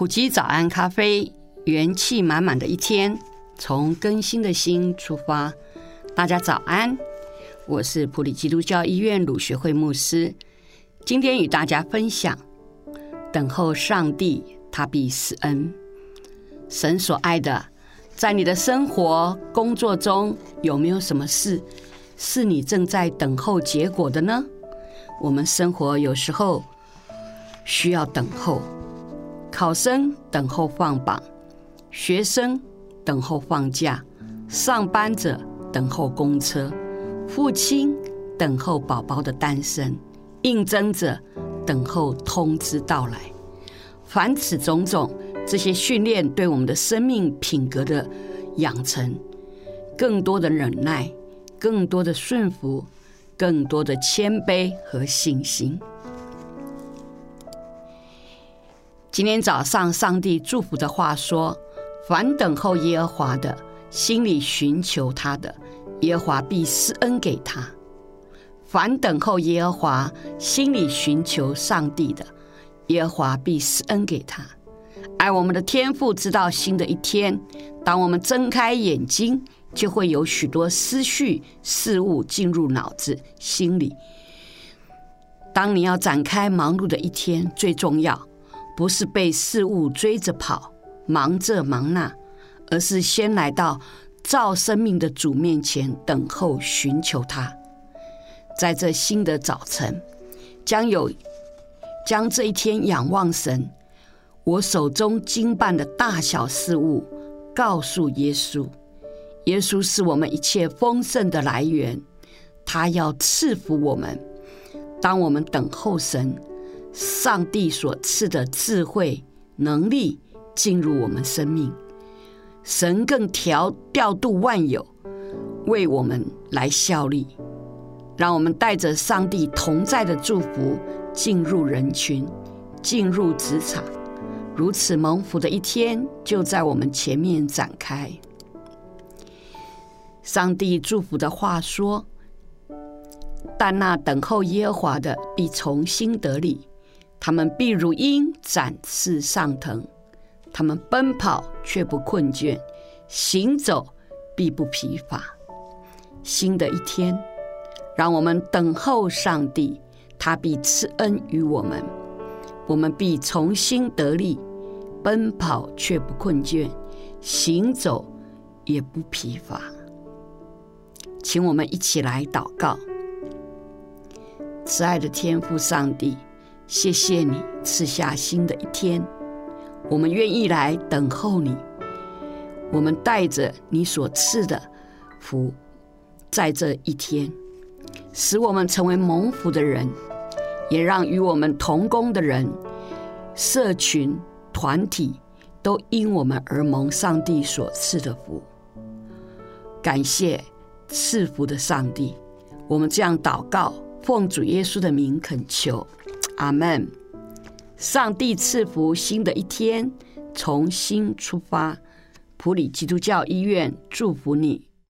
埔基早安咖啡，元气满满的一天，从更新的心出发。大家早安，我是普里基督教医院鲁学会牧师。今天与大家分享：等候上帝，他必施恩。神所爱的，在你的生活、工作中，有没有什么事是你正在等候结果的呢？我们生活有时候需要等候。考生等候放榜，学生等候放假，上班者等候公车，父亲等候宝宝的诞生，应征者等候通知到来。凡此种种，这些训练对我们的生命品格的养成，更多的忍耐，更多的顺服，更多的谦卑和信心。今天早上，上帝祝福的话说：“凡等候耶和华的，心里寻求他的，耶和华必施恩给他；凡等候耶和华，心里寻求上帝的，耶和华必施恩给他。”爱我们的天父知道新的一天，当我们睁开眼睛，就会有许多思绪事物进入脑子心里。当你要展开忙碌的一天，最重要。不是被事物追着跑，忙这忙那，而是先来到造生命的主面前等候寻求他。在这新的早晨，将有将这一天仰望神，我手中经办的大小事物，告诉耶稣。耶稣是我们一切丰盛的来源，他要赐福我们。当我们等候神。上帝所赐的智慧能力进入我们生命，神更调调度万有，为我们来效力，让我们带着上帝同在的祝福进入人群，进入职场，如此蒙福的一天就在我们前面展开。上帝祝福的话说：“但那等候耶和华的必从心得力。”他们必如鹰展翅上腾，他们奔跑却不困倦，行走必不疲乏。新的一天，让我们等候上帝，他必赐恩于我们，我们必重新得力，奔跑却不困倦，行走也不疲乏。请我们一起来祷告，慈爱的天父上帝。谢谢你赐下新的一天，我们愿意来等候你。我们带着你所赐的福，在这一天，使我们成为蒙福的人，也让与我们同工的人、社群团体都因我们而蒙上帝所赐的福。感谢赐福的上帝，我们这样祷告，奉主耶稣的名恳求。阿门。上帝赐福新的一天，从新出发。普里基督教医院祝福你。